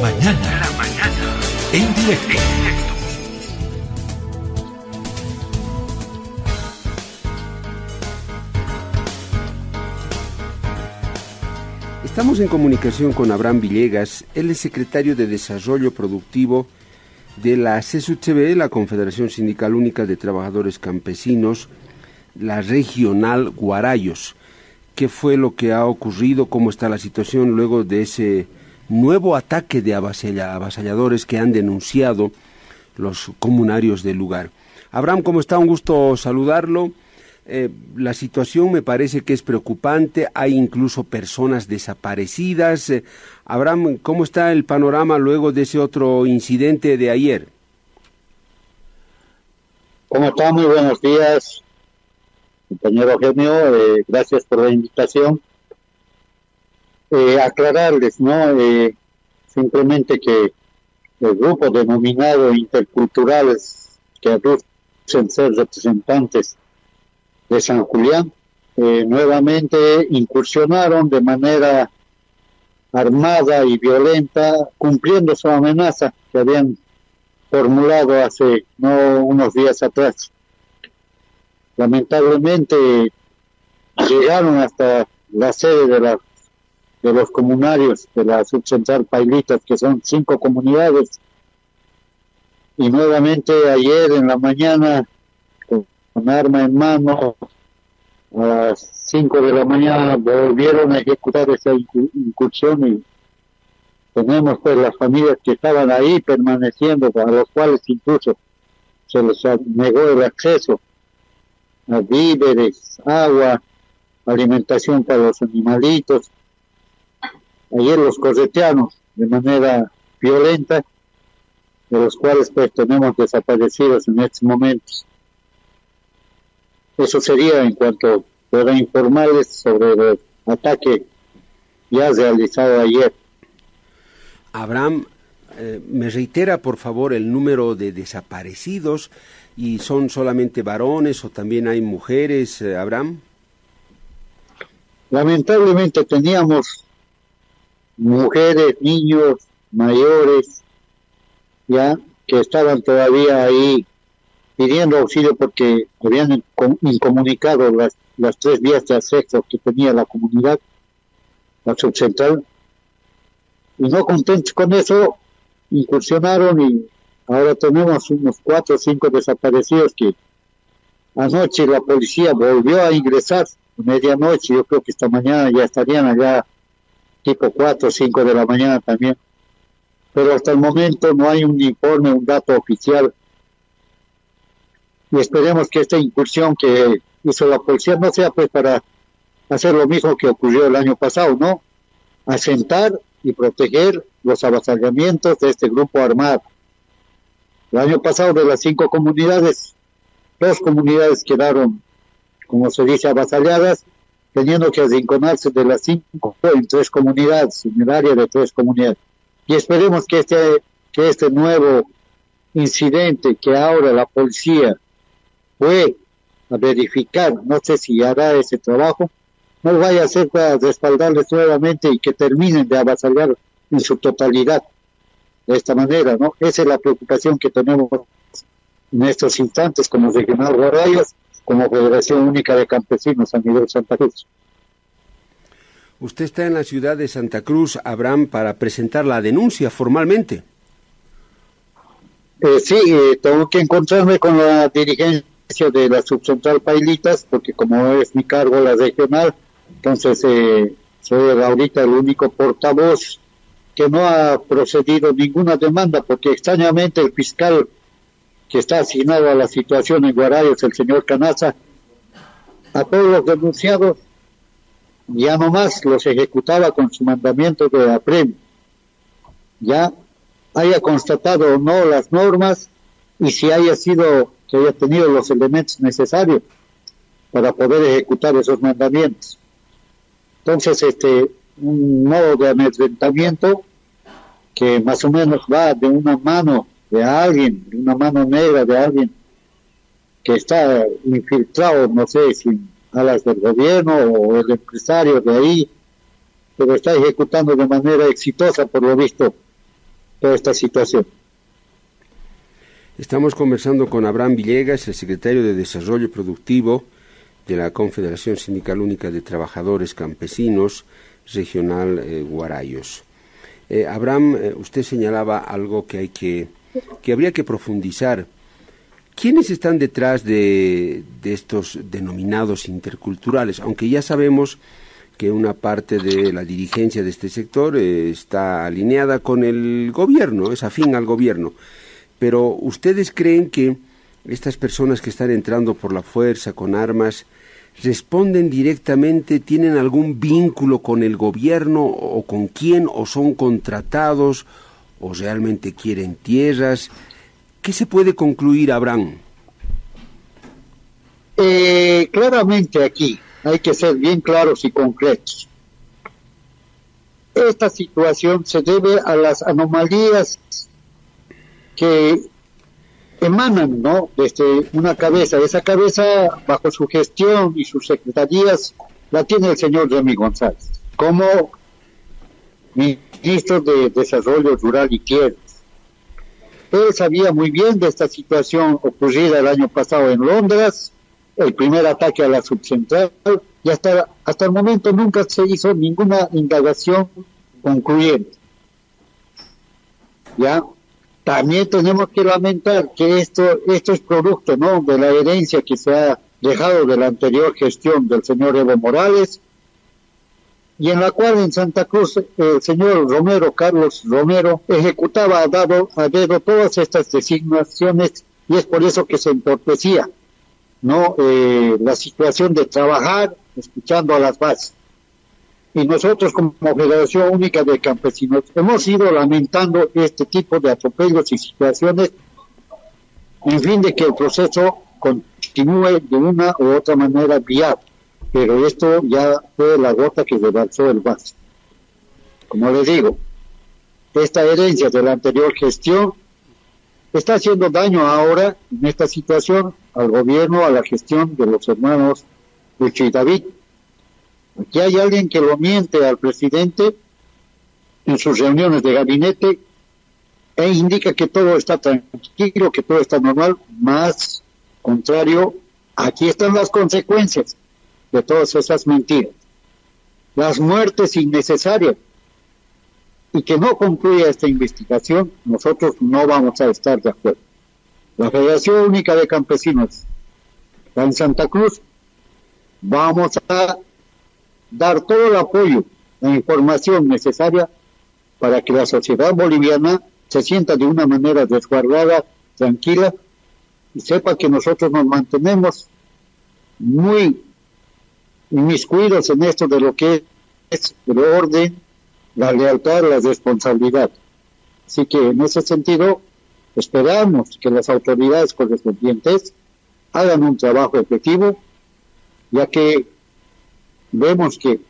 mañana. Mañana. En directo. Estamos en comunicación con Abraham Villegas, él es secretario de Desarrollo Productivo de la CSUCB, la Confederación Sindical Única de Trabajadores Campesinos, la regional Guarayos. ¿Qué fue lo que ha ocurrido? ¿Cómo está la situación luego de ese nuevo ataque de avasalladores que han denunciado los comunarios del lugar? Abraham, ¿cómo está? Un gusto saludarlo. Eh, la situación me parece que es preocupante, hay incluso personas desaparecidas. Eh, Abraham, ¿cómo está el panorama luego de ese otro incidente de ayer? ¿Cómo está? Muy buenos días, compañero Eugenio. Eh, gracias por la invitación. Aclararles, ¿no? simplemente que el grupo denominado interculturales que aducen ser representantes de San Julián. Eh, nuevamente incursionaron de manera armada y violenta, cumpliendo su amenaza que habían formulado hace no unos días atrás. Lamentablemente llegaron hasta la sede de, la, de los comunarios de la subcentral Pailitas, que son cinco comunidades, y nuevamente ayer en la mañana con arma en mano a las 5 de la mañana volvieron a ejecutar esa incursión y tenemos pues las familias que estaban ahí permaneciendo, a los cuales incluso se les negó el acceso a víveres, agua, alimentación para los animalitos. Ayer los correteanos de manera violenta, de los cuales pues tenemos desaparecidos en estos momentos. Eso sería en cuanto pueda informarles sobre el ataque ya realizado ayer. Abraham, eh, me reitera por favor el número de desaparecidos y son solamente varones o también hay mujeres, eh, Abraham. Lamentablemente teníamos mujeres, niños, mayores, ya que estaban todavía ahí pidiendo auxilio porque habían incomunicado las, las tres vías de acceso que tenía la comunidad, la subcentral, y no contentos con eso, incursionaron y ahora tenemos unos cuatro o cinco desaparecidos que anoche la policía volvió a ingresar medianoche, yo creo que esta mañana ya estarían allá tipo cuatro o cinco de la mañana también, pero hasta el momento no hay un informe, un dato oficial y esperemos que esta incursión que hizo la policía no sea pues para hacer lo mismo que ocurrió el año pasado, ¿no? Asentar y proteger los avasallamientos de este grupo armado. El año pasado de las cinco comunidades, dos comunidades quedaron, como se dice, avasalladas, teniendo que arrinconarse de las cinco en tres comunidades, en el área de tres comunidades. Y esperemos que este, que este nuevo incidente que ahora la policía fue a verificar, no sé si hará ese trabajo, no vaya a ser para respaldarles nuevamente y que terminen de avasallar en su totalidad. De esta manera, ¿no? Esa es la preocupación que tenemos en estos instantes como Regional Guarayas, como Federación Única de Campesinos a nivel Santa Cruz. Usted está en la ciudad de Santa Cruz, Abraham, para presentar la denuncia formalmente. Eh, sí, eh, tengo que encontrarme con la dirigencia de la subcentral Pailitas, porque como es mi cargo la regional, entonces eh, soy ahorita el único portavoz que no ha procedido ninguna demanda, porque extrañamente el fiscal que está asignado a la situación en Guarayos, el señor Canaza, a todos los denunciados ya nomás los ejecutaba con su mandamiento de apremio. Ya haya constatado o no las normas y si haya sido que haya tenido los elementos necesarios para poder ejecutar esos mandamientos. Entonces, este, un modo de amedrentamiento que más o menos va de una mano de alguien, de una mano negra de alguien que está infiltrado, no sé si alas del gobierno o el empresario de ahí, pero está ejecutando de manera exitosa, por lo visto, toda esta situación. Estamos conversando con Abraham Villegas, el secretario de Desarrollo Productivo de la Confederación Sindical Única de Trabajadores Campesinos Regional eh, Guarayos. Eh, Abraham, eh, usted señalaba algo que hay que, que habría que profundizar. ¿Quiénes están detrás de, de estos denominados interculturales? Aunque ya sabemos que una parte de la dirigencia de este sector está alineada con el gobierno, es afín al gobierno. Pero ¿ustedes creen que estas personas que están entrando por la fuerza, con armas, responden directamente, tienen algún vínculo con el gobierno o con quién, o son contratados, o realmente quieren tierras? ¿Qué se puede concluir, Abraham? Eh, claramente aquí hay que ser bien claros y concretos. Esta situación se debe a las anomalías que emanan ¿no? desde una cabeza. Esa cabeza, bajo su gestión y sus secretarías, la tiene el señor Remy González como ministro de Desarrollo Rural y Tierras. Él sabía muy bien de esta situación ocurrida el año pasado en Londres, el primer ataque a la subcentral, y hasta, hasta el momento nunca se hizo ninguna indagación concluyente. ¿Ya? También tenemos que lamentar que esto, esto es producto ¿no? de la herencia que se ha dejado de la anterior gestión del señor Evo Morales, y en la cual en Santa Cruz el señor Romero, Carlos Romero, ejecutaba a, dado, a dedo todas estas designaciones y es por eso que se entorpecía no eh, la situación de trabajar escuchando a las bases. Y nosotros como Federación Única de Campesinos hemos ido lamentando este tipo de atropellos y situaciones en fin de que el proceso continúe de una u otra manera viable. Pero esto ya fue la gota que rebalsó el vaso. Como les digo, esta herencia de la anterior gestión está haciendo daño ahora en esta situación al gobierno, a la gestión de los hermanos Lucho y David. Aquí hay alguien que lo miente al presidente en sus reuniones de gabinete e indica que todo está tranquilo, que todo está normal, más contrario, aquí están las consecuencias de todas esas mentiras. Las muertes innecesarias y que no concluya esta investigación, nosotros no vamos a estar de acuerdo. La Federación Única de Campesinos en Santa Cruz vamos a dar todo el apoyo, la información necesaria para que la sociedad boliviana se sienta de una manera resguardada, tranquila y sepa que nosotros nos mantenemos muy inmiscuidos en esto de lo que es el orden, la lealtad, la responsabilidad. Así que en ese sentido esperamos que las autoridades correspondientes hagan un trabajo efectivo, ya que vemos que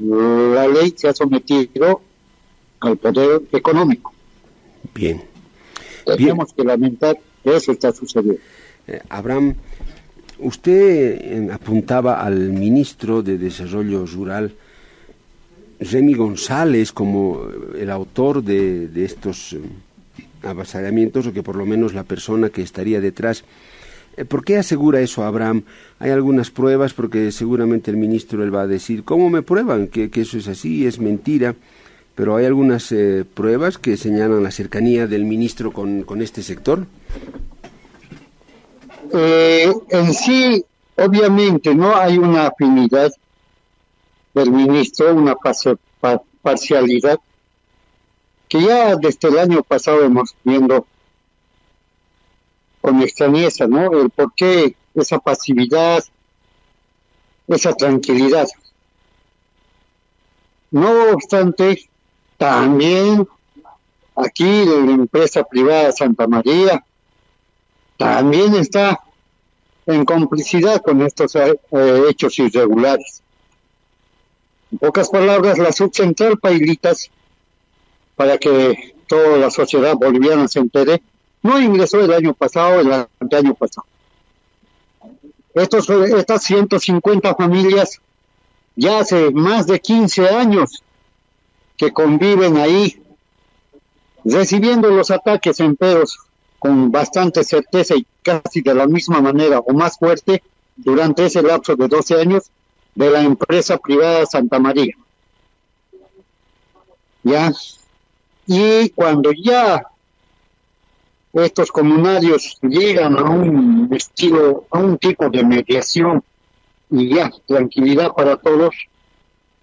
la ley se ha sometido al poder económico. Bien. Tenemos que lamentar que eso está sucediendo. Eh, Abraham, usted eh, apuntaba al ministro de Desarrollo Rural, Remy González, como el autor de, estos eh, avasallamientos, o que por lo menos la persona que estaría detrás. ¿Por qué asegura eso Abraham? Hay algunas pruebas, porque seguramente el ministro él va a decir, ¿cómo me prueban que, que eso es así? Es mentira pero hay algunas eh, pruebas que señalan la cercanía del ministro con, con este sector. Eh, en sí, obviamente, no hay una afinidad del ministro, una parcialidad que ya desde el año pasado hemos viendo con extrañeza, ¿no? El por qué esa pasividad, esa tranquilidad. No obstante, también aquí la empresa privada Santa María también está en complicidad con estos eh, hechos irregulares. En pocas palabras, la subcentral Pailitas, para que toda la sociedad boliviana se entere, no ingresó el año pasado, el año pasado. Estos, estas 150 familias ya hace más de 15 años que conviven ahí recibiendo los ataques en peros con bastante certeza y casi de la misma manera o más fuerte durante ese lapso de 12 años de la empresa privada Santa María. ¿Ya? Y cuando ya estos comunarios llegan a un estilo, a un tipo de mediación y ya, tranquilidad para todos,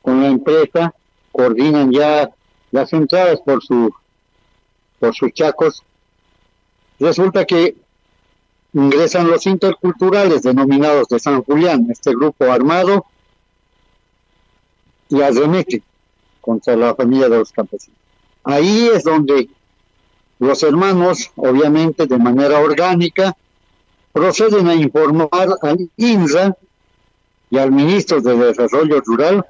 con la empresa, coordinan ya las entradas por su por sus chacos. Resulta que ingresan los interculturales denominados de San Julián, este grupo armado, y arremete contra la familia de los campesinos. Ahí es donde los hermanos, obviamente de manera orgánica, proceden a informar al INRA y al ministro de Desarrollo Rural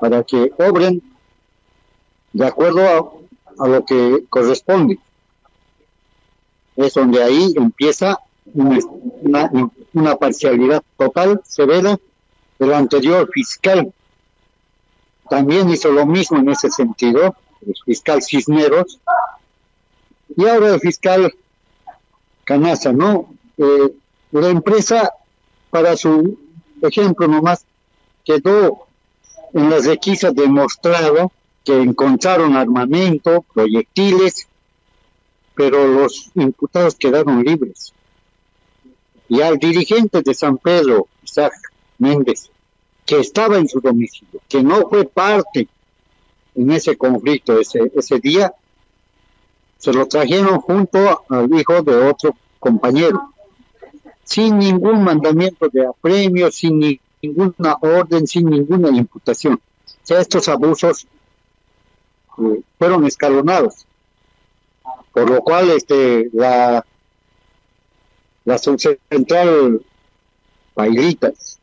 para que obren de acuerdo a, lo que corresponde. Es donde ahí empieza una, una, parcialidad total, severa, del anterior fiscal. También hizo lo mismo en ese sentido, el fiscal Cisneros, y ahora el fiscal Canasa, ¿no? Eh, la empresa, para su ejemplo nomás, quedó en las requisas demostrado que encontraron armamento, proyectiles, pero los imputados quedaron libres. Y al dirigente de San Pedro, Isaac Méndez, que estaba en su domicilio, que no fue parte en ese conflicto ese, ese día, se lo trajeron junto al hijo de otro compañero, sin ningún mandamiento de apremio, sin ninguna orden, sin ninguna imputación. O sea, estos abusos fueron escalonados, por lo cual este la la central Pailitas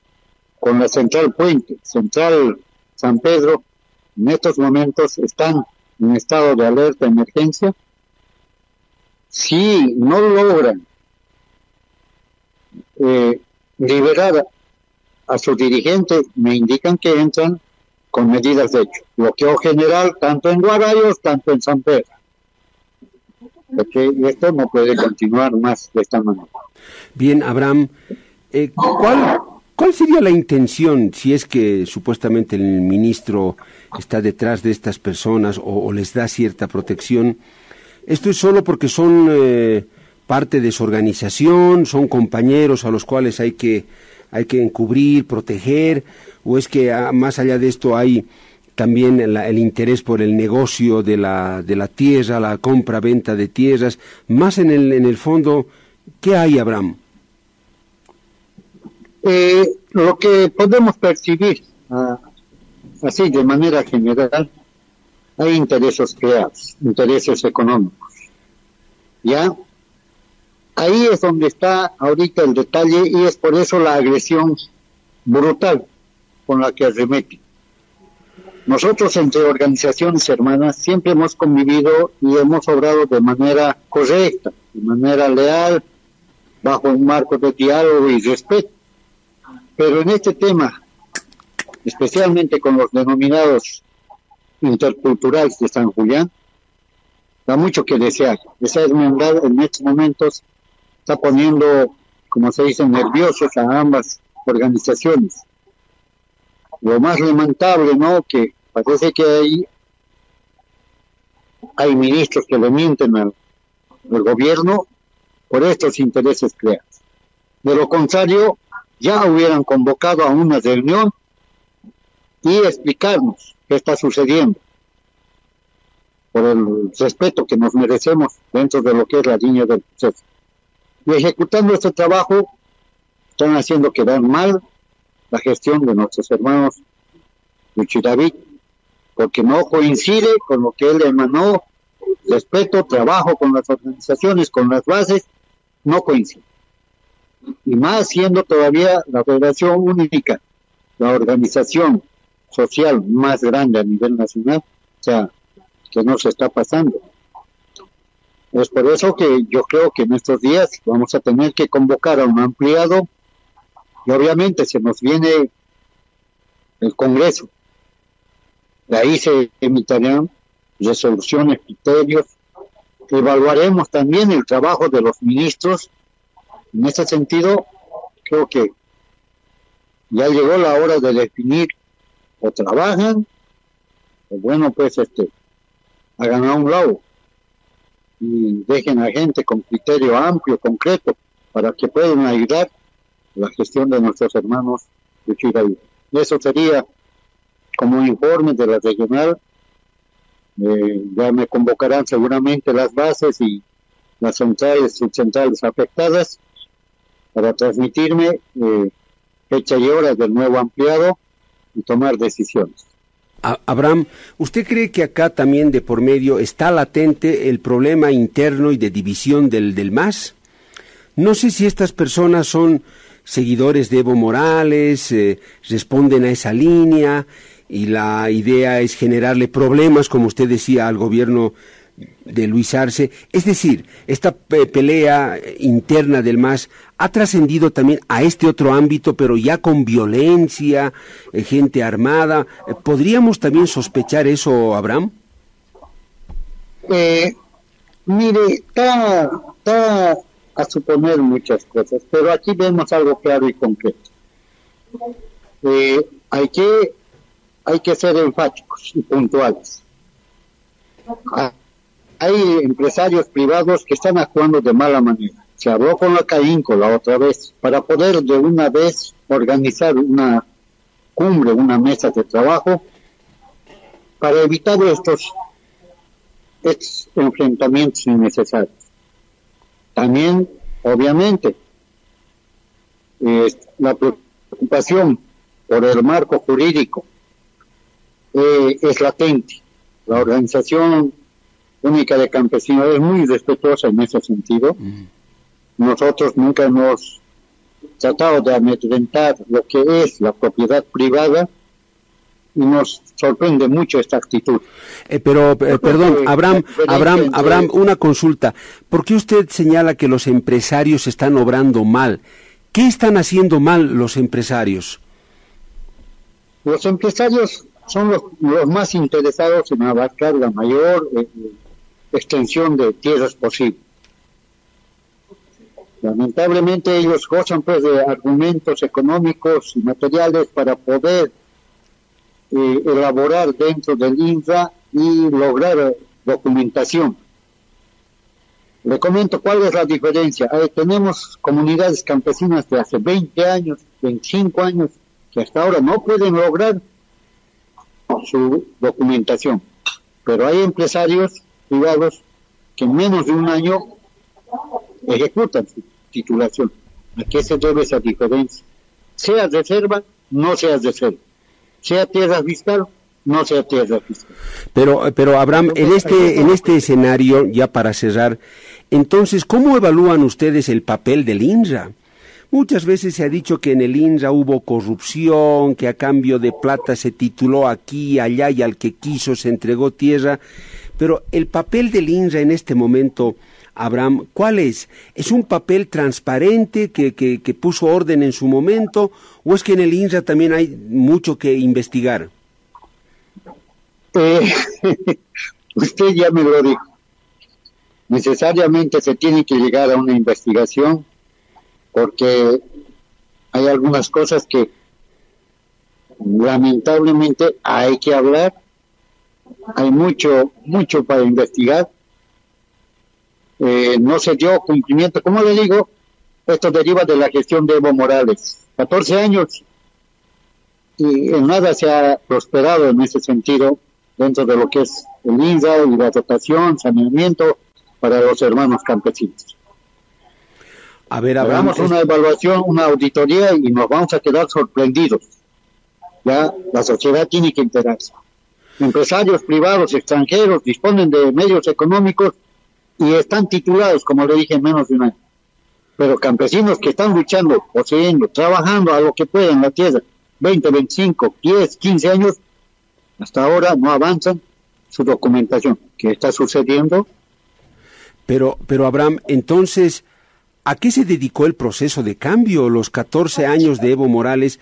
con la central Puente, central San Pedro, en estos momentos están en estado de alerta emergencia. Si no logran eh, liberar a su dirigente, me indican que entran con medidas de hecho. Bloqueo general tanto en Guarayos, tanto en San Pedro. Porque esto no puede continuar más de esta manera. Bien, Abraham, eh, ¿cuál, ¿cuál sería la intención si es que supuestamente el ministro está detrás de estas personas o, les da cierta protección? ¿Esto es solo porque son eh, parte de su organización, son compañeros a los cuales hay que, hay que encubrir, proteger? ¿O es que ah, más allá de esto hay también el, interés por el negocio de la, de la tierra, la compra-venta de tierras? Más en el, en el fondo, ¿qué hay, Abraham? Eh, lo que podemos percibir, ah, así de manera general, hay intereses creados, intereses económicos. ¿Ya? Ahí es donde está ahorita el detalle y es por eso la agresión brutal con la que arremete. Nosotros entre organizaciones hermanas siempre hemos convivido y hemos obrado de manera correcta, de manera leal, bajo un marco de diálogo y respeto. Pero en este tema, especialmente con los denominados interculturales de San Julián, da mucho que desear. Esa hermandad en estos momentos está poniendo, como se dice, nerviosos a ambas organizaciones lo más lamentable, ¿no? Que parece que hay, hay ministros que le mienten al, gobierno por estos intereses creados. De lo contrario, ya hubieran convocado a una reunión y explicarnos qué está sucediendo por el respeto que nos merecemos dentro de lo que es la línea del proceso. Y ejecutando este trabajo, están haciendo quedar mal la gestión de nuestros hermanos David, porque no coincide con lo que él emanó, respeto, trabajo con las organizaciones, con las bases, no coincide. Y más siendo todavía la Federación Única, la organización social más grande a nivel nacional, o sea, que no se está pasando. Es por eso que yo creo que en estos días vamos a tener que convocar a un ampliado y obviamente se nos viene el Congreso. Se emitirán resoluciones, criterios evaluaremos también el trabajo de los ministros. En ese sentido, creo que ya llegó la hora de definir o trabajan o bueno pues este hagan a un lado y dejen a gente con criterio amplio, concreto, para que puedan ayudar la gestión de nuestros hermanos de. Y eso sería como informe de la regional. Eh, ya me convocarán seguramente las bases y las centrales subcentrales afectadas para transmitirme eh, fecha y hora del nuevo ampliado y tomar decisiones. Abraham, ¿usted cree que acá también de por medio está latente el problema interno y de división del, del MAS? No sé si estas personas son seguidores de Evo Morales, eh, responden a esa línea y la idea es generarle problemas, como usted decía, al gobierno de Luis Arce. Es decir, esta pelea interna del MAS ha trascendido también a este otro ámbito, pero ya con violencia, eh, gente armada. Eh, ¿Podríamos también sospechar eso, Abraham? Eh, mire, está, está a suponer muchas cosas, pero aquí vemos algo claro y concreto. hay que hay que ser enfáticos y puntuales. Ah, hay empresarios privados que están actuando de mala manera. Se habló con la CAINCO la otra vez para poder de una vez organizar una cumbre, una mesa de trabajo para evitar estos, estos enfrentamientos innecesarios. También, obviamente, la preocupación por el marco jurídico eh, es latente. La organización única de campesinos es muy respetuosa en ese sentido. Nosotros nunca hemos tratado de amedrentar lo que es la propiedad privada y nos sorprende mucho esta actitud. Eh, pero, eh, perdón, Abraham, Abraham, Abraham, una consulta. ¿Por qué usted señala que los empresarios están obrando mal? ¿Qué están haciendo mal los empresarios? Los empresarios son los, más interesados en abarcar la mayor eh, extensión de tierras posible. Lamentablemente ellos gozan pues de argumentos económicos y materiales para poder eh, elaborar dentro del INFRA y lograr documentación. Le comento cuál es la diferencia. tenemos comunidades campesinas de hace 20 años, 25 años, que hasta ahora no pueden lograr su documentación. Pero hay empresarios privados que en menos de un año ejecutan su titulación. ¿A qué se debe esa diferencia? Sea reserva, no sea reserva. Sea tierra fiscal, no sea tierra fiscal. Pero, pero Abraham, en este, en este escenario, ya para cerrar, entonces, ¿cómo evalúan ustedes el papel del INRA? Muchas veces se ha dicho que en el INRA hubo corrupción, que a cambio de plata se tituló aquí, allá y al que quiso se entregó tierra. Pero el papel del INRA en este momento, Abraham, ¿cuál es? ¿Es un papel transparente que, que, puso orden en su momento o es que en el INRA también hay mucho que investigar? Eh, usted ya me lo dijo. Necesariamente se tiene que llegar a una investigación porque hay algunas cosas que lamentablemente hay que hablar, hay mucho, mucho para investigar, eh, no se dio cumplimiento, como le digo, esto deriva de la gestión de Evo Morales, 14 años y en nada se ha prosperado en ese sentido dentro de lo que es el INSA y la dotación, saneamiento para los hermanos campesinos. A ver, Hagamos una evaluación, una auditoría y nos vamos a quedar sorprendidos. Ya la sociedad tiene que enterarse. Empresarios privados extranjeros disponen de medios económicos y están titulados, como le dije, en menos de un año. Pero campesinos que están luchando, poseyendo, trabajando a lo que puedan en la tierra, 20, 25, 10, 15 años, hasta ahora no avanzan su documentación. ¿Qué está sucediendo? Pero, pero Abraham, entonces, ¿A qué se dedicó el proceso de cambio? Los 14 años de Evo Morales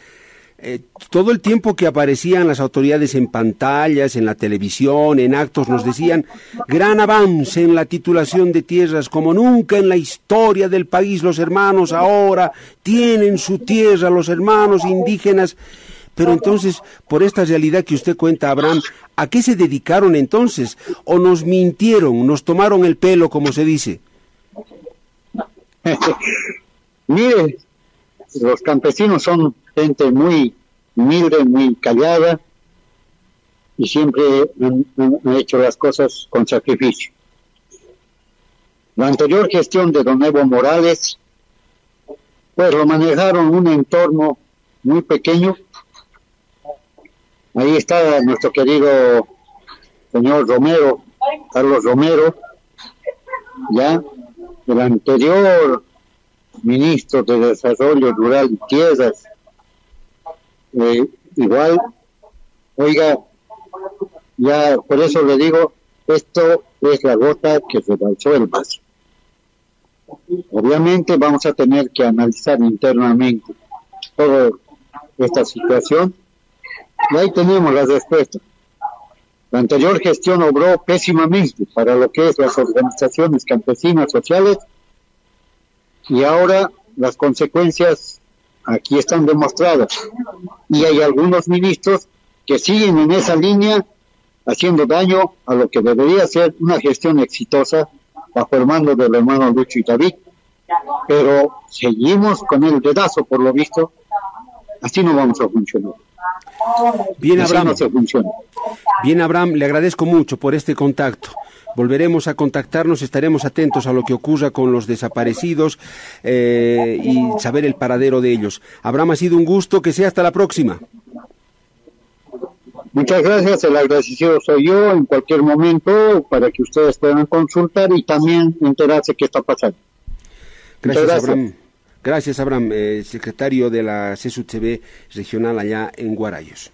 eh, todo el tiempo que aparecían las autoridades en pantallas, en la televisión, en actos, nos decían gran avance en la titulación de tierras, como nunca en la historia del país los hermanos ahora tienen su tierra, los hermanos indígenas. Pero entonces, por esta realidad que usted cuenta, Abraham, ¿a qué se dedicaron entonces? ¿O nos mintieron, nos tomaron el pelo, como se dice? Mire, los campesinos son gente muy humilde, muy callada y siempre han, hecho las cosas con sacrificio. La anterior gestión de don Evo Morales, pues lo manejaron un entorno muy pequeño. Ahí está nuestro querido señor Romero, Carlos Romero, ya, el anterior ministro de Desarrollo Rural y Tierras, eh, igual, oiga, ya por eso le digo, esto es la gota que rebalsó el vaso. Obviamente vamos a tener que analizar internamente toda esta situación y ahí tenemos la respuesta. La anterior gestión obró pésimamente para lo que es las organizaciones campesinas sociales y ahora las consecuencias aquí están demostradas. Y hay algunos ministros que siguen en esa línea haciendo daño a lo que debería ser una gestión exitosa bajo el mando del hermano Lucho y David. Pero seguimos con el dedazo, por lo visto. Así no vamos a funcionar. Bien, Abraham. Bien, Abraham, le agradezco mucho por este contacto. Volveremos a contactarnos, estaremos atentos a lo que ocurra con los desaparecidos eh, y saber el paradero de ellos. Abraham, ha sido un gusto, que sea hasta la próxima. Muchas gracias, el agradecido soy yo en cualquier momento para que ustedes puedan consultar y también enterarse qué está pasando. Gracias, Abraham. Gracias, Abraham, eh, secretario de la CSUTV regional allá en Guarayos.